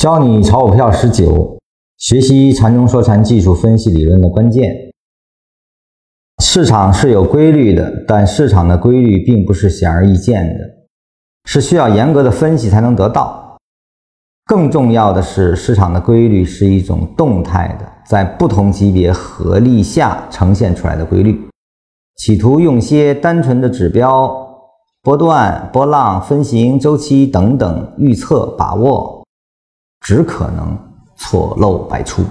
教你炒股票十九，学习禅中说禅技术分析理论的关键。市场是有规律的，但市场的规律并不是显而易见的，是需要严格的分析才能得到。更重要的是，市场的规律是一种动态的，在不同级别合力下呈现出来的规律。企图用些单纯的指标、波段、波浪、分形、周期等等预测把握。只可能错漏百出，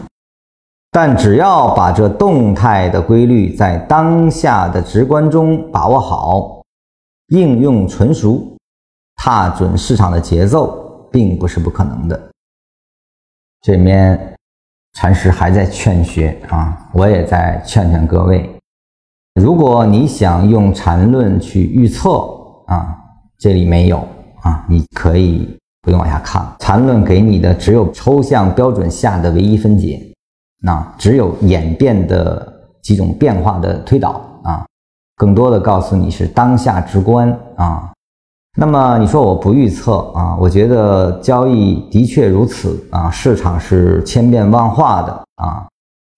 但只要把这动态的规律在当下的直观中把握好，应用纯熟，踏准市场的节奏，并不是不可能的。这里面禅师还在劝学啊，我也在劝劝各位，如果你想用禅论去预测啊，这里没有啊，你可以。不用往下看了，缠论给你的只有抽象标准下的唯一分解，那只有演变的几种变化的推导啊，更多的告诉你是当下直观啊。那么你说我不预测啊？我觉得交易的确如此啊，市场是千变万化的啊。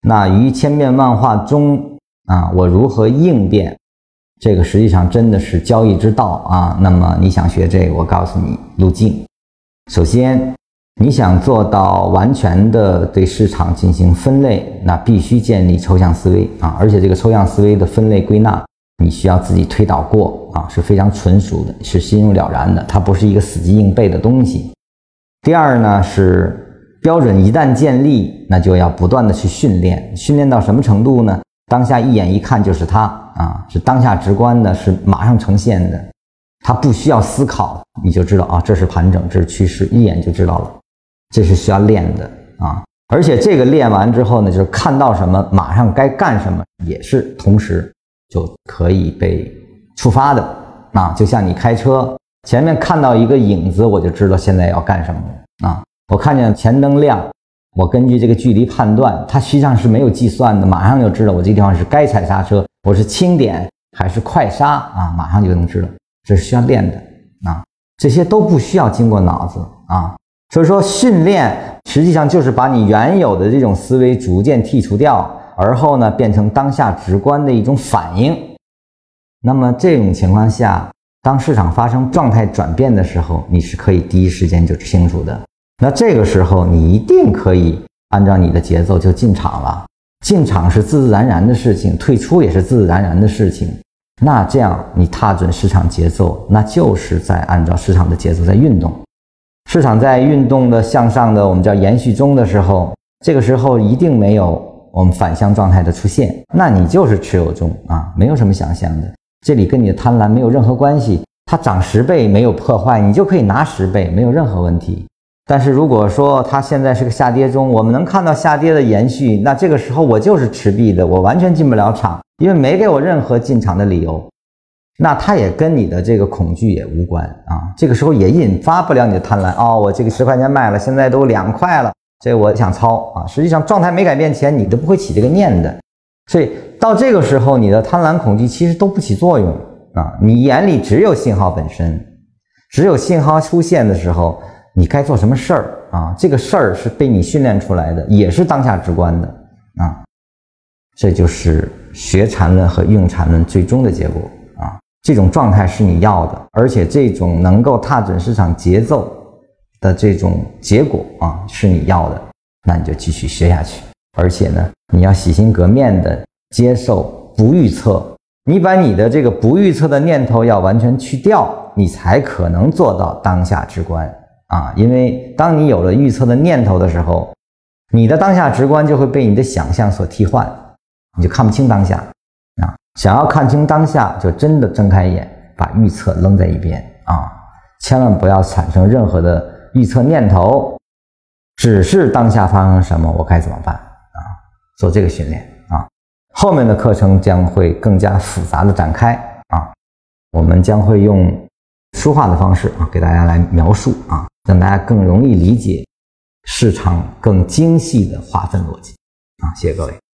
那于千变万化中啊，我如何应变？这个实际上真的是交易之道啊。那么你想学这个，我告诉你路径。首先，你想做到完全的对市场进行分类，那必须建立抽象思维啊！而且这个抽象思维的分类归纳，你需要自己推导过啊，是非常纯熟的，是心有了然的，它不是一个死记硬背的东西。第二呢，是标准一旦建立，那就要不断的去训练，训练到什么程度呢？当下一眼一看就是它啊，是当下直观的，是马上呈现的。它不需要思考，你就知道啊，这是盘整，这是趋势，一眼就知道了。这是需要练的啊，而且这个练完之后呢，就是看到什么，马上该干什么，也是同时就可以被触发的啊。就像你开车，前面看到一个影子，我就知道现在要干什么啊。我看见前灯亮，我根据这个距离判断，它实际上是没有计算的，马上就知道我这地方是该踩刹车，我是轻点还是快刹啊，马上就能知道。这是需要练的啊，这些都不需要经过脑子啊，所以说训练实际上就是把你原有的这种思维逐渐剔除掉，而后呢变成当下直观的一种反应。那么这种情况下，当市场发生状态转变的时候，你是可以第一时间就清楚的。那这个时候你一定可以按照你的节奏就进场了，进场是自自然然的事情，退出也是自自然然的事情。那这样，你踏准市场节奏，那就是在按照市场的节奏在运动。市场在运动的向上的，我们叫延续中的时候，这个时候一定没有我们反向状态的出现，那你就是持有中啊，没有什么想象的。这里跟你的贪婪没有任何关系，它涨十倍没有破坏，你就可以拿十倍，没有任何问题。但是如果说它现在是个下跌中，我们能看到下跌的延续，那这个时候我就是持币的，我完全进不了场。因为没给我任何进场的理由，那它也跟你的这个恐惧也无关啊。这个时候也引发不了你的贪婪哦。我这个十块钱卖了，现在都两块了，这我想抄啊。实际上状态没改变前，你都不会起这个念的。所以到这个时候，你的贪婪、恐惧其实都不起作用啊。你眼里只有信号本身，只有信号出现的时候，你该做什么事儿啊？这个事儿是被你训练出来的，也是当下直观的啊。这就是学禅论和用禅论最终的结果啊！这种状态是你要的，而且这种能够踏准市场节奏的这种结果啊是你要的，那你就继续学下去。而且呢，你要洗心革面的接受不预测，你把你的这个不预测的念头要完全去掉，你才可能做到当下直观啊！因为当你有了预测的念头的时候，你的当下直观就会被你的想象所替换。你就看不清当下啊！想要看清当下，就真的睁开眼，把预测扔在一边啊！千万不要产生任何的预测念头，只是当下发生什么，我该怎么办啊？做这个训练啊！后面的课程将会更加复杂的展开啊！我们将会用说话的方式啊，给大家来描述啊，让大家更容易理解市场更精细的划分逻辑啊！谢谢各位。